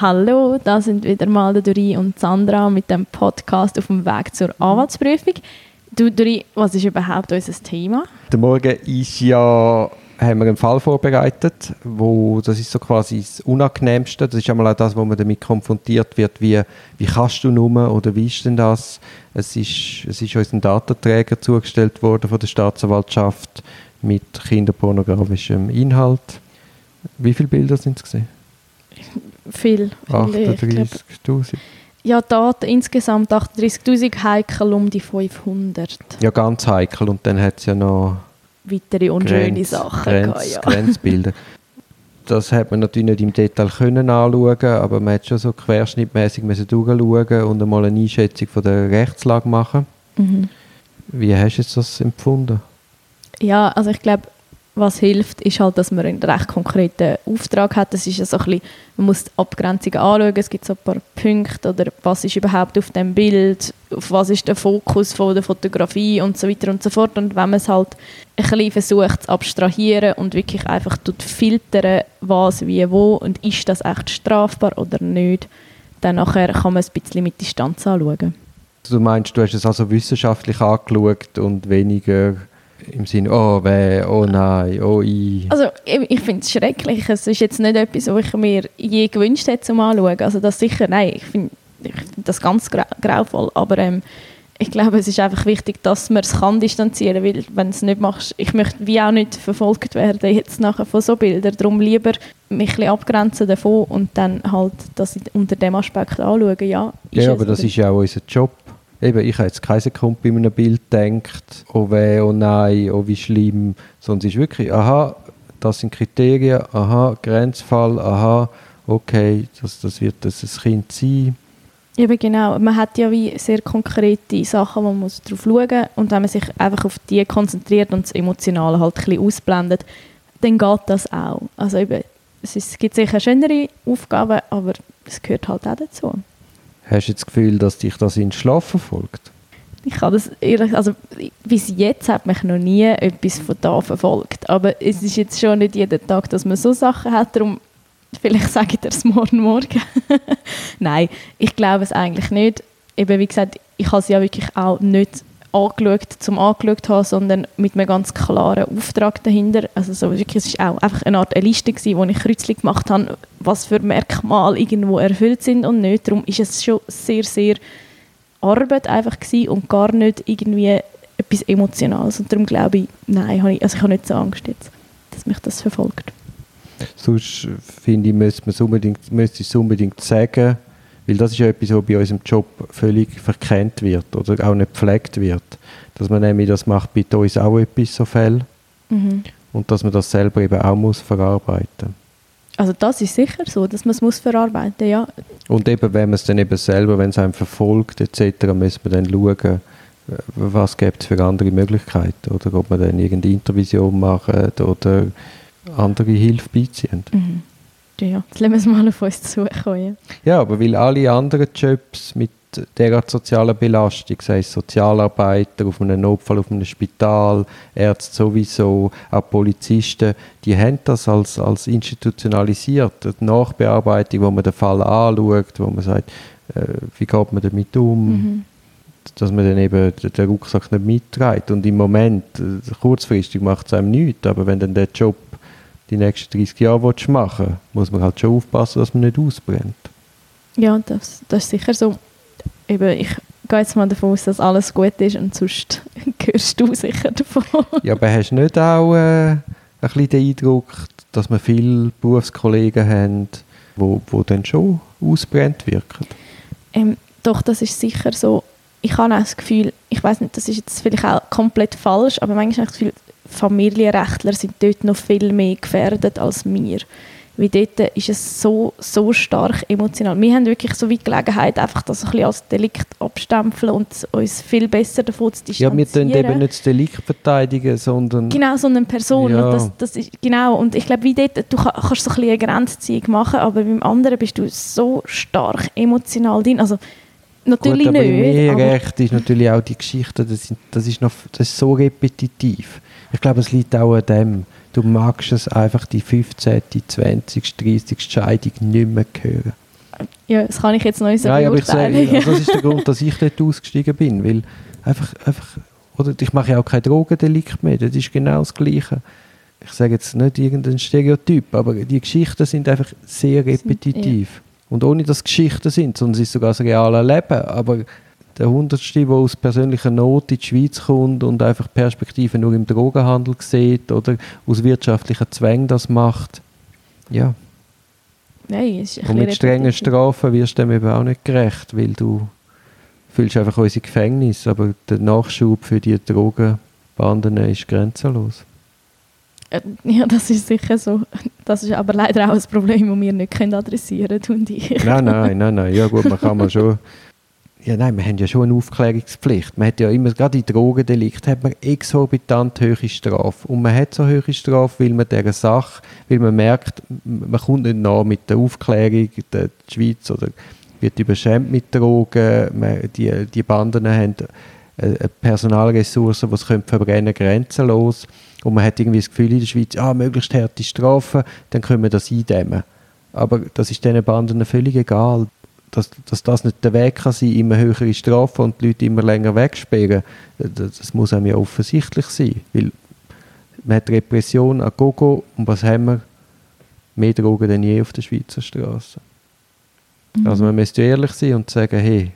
Hallo, da sind wieder mal der Dori und Sandra mit dem Podcast auf dem Weg zur Anwaltsprüfung. Du, Dori, was ist überhaupt unser Thema? Der Morgen ist ja, haben wir einen Fall vorbereitet, wo, das ist so quasi das Unangenehmste. Das ist einmal auch das, wo man damit konfrontiert wird, wie, wie kannst du nur oder wie ist denn das? Es ist, es ist uns ein Datenträger zugestellt worden von der Staatsanwaltschaft mit kinderpornografischem Inhalt. Wie viele Bilder sind es gesehen? Viel. 38'000. Ja, Daten insgesamt 38'000, heikel um die 500. Ja, ganz heikel. Und dann hat es ja noch Weitere unschöne Grenz, Sachen. Grenz, ja. Grenzbilder. Das hat man natürlich nicht im Detail können anschauen, aber man hat schon so querschnittmäßig durchschauen und einmal eine Einschätzung von der Rechtslage machen. Mhm. Wie hast du das empfunden? Ja, also ich glaube, was hilft, ist halt, dass man einen recht konkreten Auftrag hat. Das ist ja so ein bisschen, man muss die Abgrenzungen anschauen, es gibt so ein paar Punkte oder was ist überhaupt auf dem Bild, auf was ist der Fokus von der Fotografie und so weiter und so fort. Und wenn man es halt ein bisschen versucht zu abstrahieren und wirklich einfach tut filtern, was, wie, wo und ist das echt strafbar oder nicht, dann nachher kann man es ein bisschen mit Distanz anschauen. Du meinst, du hast es also wissenschaftlich angeschaut und weniger im Sinne, oh weh, oh nein, oh i. Also ich, ich finde es schrecklich. Es ist jetzt nicht etwas, was ich mir je gewünscht hätte zum Anschauen. Also das sicher, nein, ich finde find das ganz grau grauvoll. Aber ähm, ich glaube, es ist einfach wichtig, dass man es kann distanzieren, weil wenn du es nicht machst, ich möchte wie auch nicht verfolgt werden jetzt nachher von so Bildern. Darum lieber mich ein bisschen abgrenzen davon und dann halt das unter dem Aspekt anschauen. Ja, Ja, aber das ist ja auch unser Job. Eben, ich habe jetzt keine Sekunde bei einem Bild gedacht, oh weh, oh nein, oh wie schlimm, sondern es ist wirklich, aha, das sind Kriterien, aha, Grenzfall, aha, okay, das, das wird das ein Kind sein. Eben genau, man hat ja wie sehr konkrete Sachen, wo man muss drauf schauen muss und wenn man sich einfach auf die konzentriert und das Emotionale halt ein bisschen ausblendet, dann geht das auch. Also eben, es gibt sicher schönere Aufgaben, aber es gehört halt auch dazu. Hast du das Gefühl, dass dich das in den Schlaf verfolgt? Ich kann das ehrlich, also bis jetzt hat mich noch nie etwas von da verfolgt, aber es ist jetzt schon nicht jeden Tag, dass man so Sachen hat, darum vielleicht sage ich dir es morgen morgen. Nein, ich glaube es eigentlich nicht. Eben wie gesagt, ich habe es ja wirklich auch nicht angeschaut, zum angeschaut haben, sondern mit einem ganz klaren Auftrag dahinter. Also so es war auch einfach eine Art eine Liste, gewesen, wo ich kürzlich gemacht habe, was für Merkmale irgendwo erfüllt sind und nicht. Darum ist es schon sehr, sehr Arbeit einfach gewesen und gar nicht irgendwie etwas Emotionales. Und darum glaube ich, nein, habe ich, also ich habe nicht so Angst jetzt, dass mich das verfolgt. Sonst finde ich, müsste man unbedingt, müsste es unbedingt sagen, weil das ist ja etwas, was bei unserem Job völlig verkennt wird oder auch nicht gepflegt wird. Dass man nämlich, das macht bei uns auch etwas so Fälle Mhm. und dass man das selber eben auch muss verarbeiten Also das ist sicher so, dass man es muss verarbeiten ja. Und eben, wenn man es dann eben selber, wenn es einem verfolgt etc., muss man dann schauen, was gibt es für andere Möglichkeiten oder ob man dann irgendeine Intervision macht oder andere Hilfe beiziehen. Mhm. Ja, jetzt lassen wir es mal auf uns zukommen. Ja. Ja, aber weil alle anderen Jobs mit derart sozialer Belastung, sei es Sozialarbeiter auf einem Notfall, auf einem Spital, Ärzte sowieso, auch Polizisten, die haben das als, als institutionalisiert. Die Nachbearbeitung, wo man den Fall anschaut, wo man sagt, äh, wie geht man damit um, Mhm. dass man dann eben den den Rucksack nicht mitträgt. Und im Moment, äh, kurzfristig macht es einem nichts, aber wenn dann der Job die nächsten 30 Jahre willst machen muss man halt schon aufpassen, dass man nicht ausbrennt. Ja, das, das ist sicher so. Eben, ich gehe jetzt mal davon aus, dass alles gut ist und sonst hörst du sicher davon. Ja, aber hast du nicht auch äh, ein bisschen den Eindruck, dass wir viele Berufskollegen haben, wo, wo dann schon ausbrennt wirken? Ähm, doch, das ist sicher so. Ich habe auch das Gefühl, ich weiß nicht, das ist jetzt vielleicht auch komplett falsch, aber manchmal habe ich das Gefühl, Familienrechtler sind dort noch viel mehr gefährdet als wir. Weil dort ist es so, so stark emotional. Wir haben wirklich so wie Gelegenheit, einfach das ein bisschen als Delikt abstempeln und uns viel besser davon zu Ja, distanzieren. wir tun eben nicht das Delikt verteidigen, sondern Genau, so eine Person. Ja. Und das, das ist, genau, und ich glaube, wie dort, du kann- kannst so ein bisschen eine Grenzziehung machen, aber beim anderen bist du so stark emotional drin. Also, natürlich Gut, aber nicht. aber- Eherecht ist natürlich auch die Geschichte, das, ist noch, das ist so repetitiv. Ich glaube, es liegt auch an dem. Du magst es einfach die 15., 20., 30. Scheidung nicht mehr hören. Ja, das kann ich jetzt noch nicht so Nein, aber ich sage, also das ist der Grund, dass ich dort ausgestiegen bin, weil einfach, einfach oder ich mache ja auch kein Drogendelikt mehr, das ist genau das Gleiche. Ich sage jetzt nicht irgendein Stereotyp, aber die Geschichten sind einfach sehr repetitiv. Und ohne dass es Geschichten sind, sondern es ist sogar das reale Leben, aber der Hundertste, der aus persönlicher Not in die Schweiz kommt und einfach Perspektiven nur im Drogenhandel sieht oder aus wirtschaftlichen Zwängen das macht, ja, Nein, es ist und mit strengen. Strafen wirst du dem eben auch nicht gerecht, weil du fühlst einfach unsere Gefängnis, aber der Nachschub für die Drogenbanden ist grenzenlos. Äh, Ja, das ist sicher so. Das ist aber leider auch ein Problem, das wir nicht können adressieren können, und ich. Nein, nein, nein, nein. Ja gut, man kann mal schon... Ja, nein, wir haben ja schon eine Aufklärungspflicht. Man hat ja immer, gerade in Drogendelikten, hat man exorbitant hohe Strafe. Und man hat so hohe Strafe, weil man dieser Sache, weil man merkt, man kommt nicht nach mit der Aufklärung, der Schweiz oder wird überschwemmt mit Drogen, man, die, die Banden haben Personalressourcen, die sie verbrennen grenzenlos. Und man hat irgendwie das Gefühl in der Schweiz, ah, möglichst harte Strafen, dann können wir das eindämmen. Aber das ist diesen Banden völlig egal. Dass, dass das nicht der Weg kann sein, immer höhere Strafen und die Leute immer länger wegsperren, das, das muss einem ja offensichtlich sein. Weil man hat Repression an Gogo und was haben wir? Mehr Drogen denn je auf der Schweizer Straße. Also man müsste ehrlich sein und sagen, hey,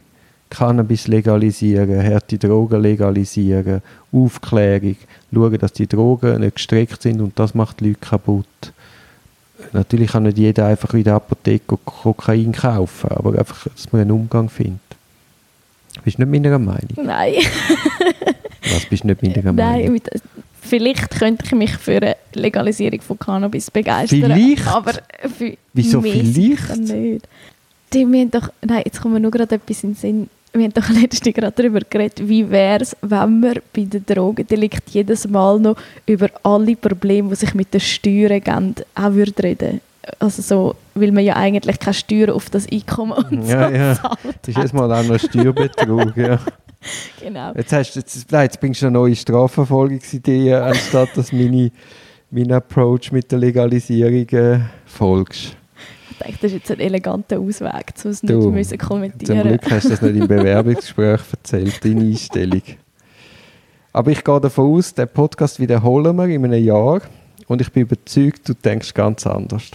Cannabis legalisieren, harte Drogen legalisieren, Aufklärung, schauen, dass die Drogen nicht gestreckt sind und das macht die Leute kaputt. Natürlich kann nicht jeder einfach in der Apotheke Kokain kaufen, aber einfach, dass man einen Umgang findet. Bist du nicht meiner Meinung? Nein. Was bist du nicht meiner Nein, Meinung? mit, vielleicht könnte ich mich für eine Legalisierung von Cannabis begeistern. Vielleicht? Aber für Wieso vielleicht? nicht. Die, haben doch, nein, jetzt kommt mir nur gerade etwas in den Sinn. Wir haben doch letztens gerade darüber geredet, wie wäre es, wenn wir bei den Drogendelikt jedes Mal noch über alle Probleme, die sich mit den Steuern geben, auch würde reden. Also so, weil man ja eigentlich keine Steuern auf das Einkommen und Ja, so ja. zahlt Das ist jetzt mal auch noch Steuerbetrug. ja. Genau. Jetzt, hast, jetzt, nein, jetzt bringst du eine neue Strafverfolgungsidee, anstatt dass meine, mein Approach mit der Legalisierung äh, folgst. Denke, das ist jetzt ein eleganter Ausweg, um es Du, nicht müssen Zum kommentieren Glück hast du das nicht im Bewerbungsgespräch erzählt, deine Einstellung. Aber ich gehe davon aus, den Podcast wiederholen wir in einem Jahr und ich bin überzeugt, du denkst ganz anders.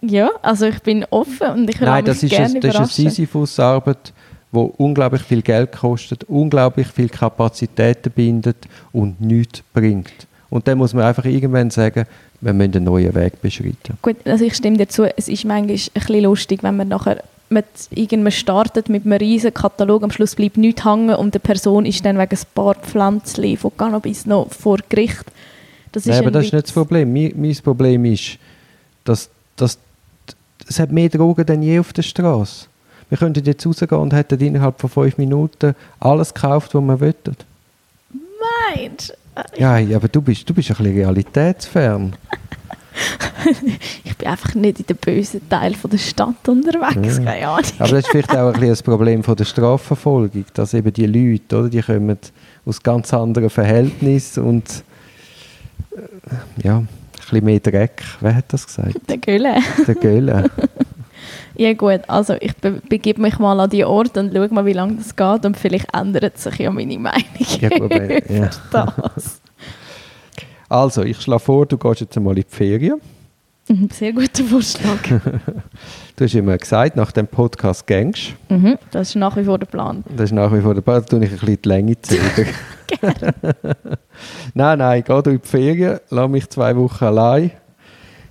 Ja, also ich bin offen und ich Nein, das mich ist, gerne ein, das ist eine. Sisyphus-Arbeit, die unglaublich viel Geld kostet, unglaublich viel Kapazitäten bindet und nichts bringt. Und dann muss man einfach irgendwann sagen, wir müssen einen neuen Weg beschreiten. Gut, also ich stimme dir zu, es ist manchmal ein bisschen lustig, wenn man nachher mit irgendwann startet mit einem riesen Katalog, am Schluss bleibt nichts hängen und die Person ist dann wegen ein paar Pflanzchen von Cannabis noch vor Gericht. Das ist Nein, aber das ist nicht das Witz. Problem. Mein, mein Problem ist, dass, dass es hat mehr Drogen denn je auf der Straße. Wir könnten jetzt rausgehen und hätten innerhalb von fünf Minuten alles gekauft, was wir wollten. Meinst Ja, aber du bist, du bist ein bisschen realitätsfern. Ich bin einfach nicht in dem bösen Teil von der Stadt unterwegs, Ja. keine Ahnung. Aber das ist vielleicht auch ein bisschen das Problem von der Strafverfolgung, dass eben die Leute, oder, die kommen aus ganz anderen Verhältnissen und äh, ja, ein bisschen mehr Dreck. Wer hat das gesagt? Der Gülle. Der Göhle. Ja gut, also ich be begebe mich mal an die Ort und schaue mal, wie lange das geht und vielleicht ändert sich ja meine Meinung Ja, gut, ja. das. Also, ich schlage vor, du gehst jetzt einmal in die Ferien. Mhm, Sehr guter Vorschlag. Du hast immer gesagt, nach dem Podcast gängst. mhm, das ist nach wie vor der Plan. Das ist nach wie vor der Ball. Da tue ich ein bisschen die Länge zählen. nein, nein, geh du in die Ferien, lass mich zwei Wochen allein.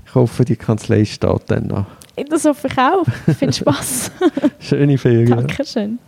Ich hoffe, die Kanzlei steht dann noch. Das ich auch. Ich finde Spass. Schöne Ferien. Dankeschön.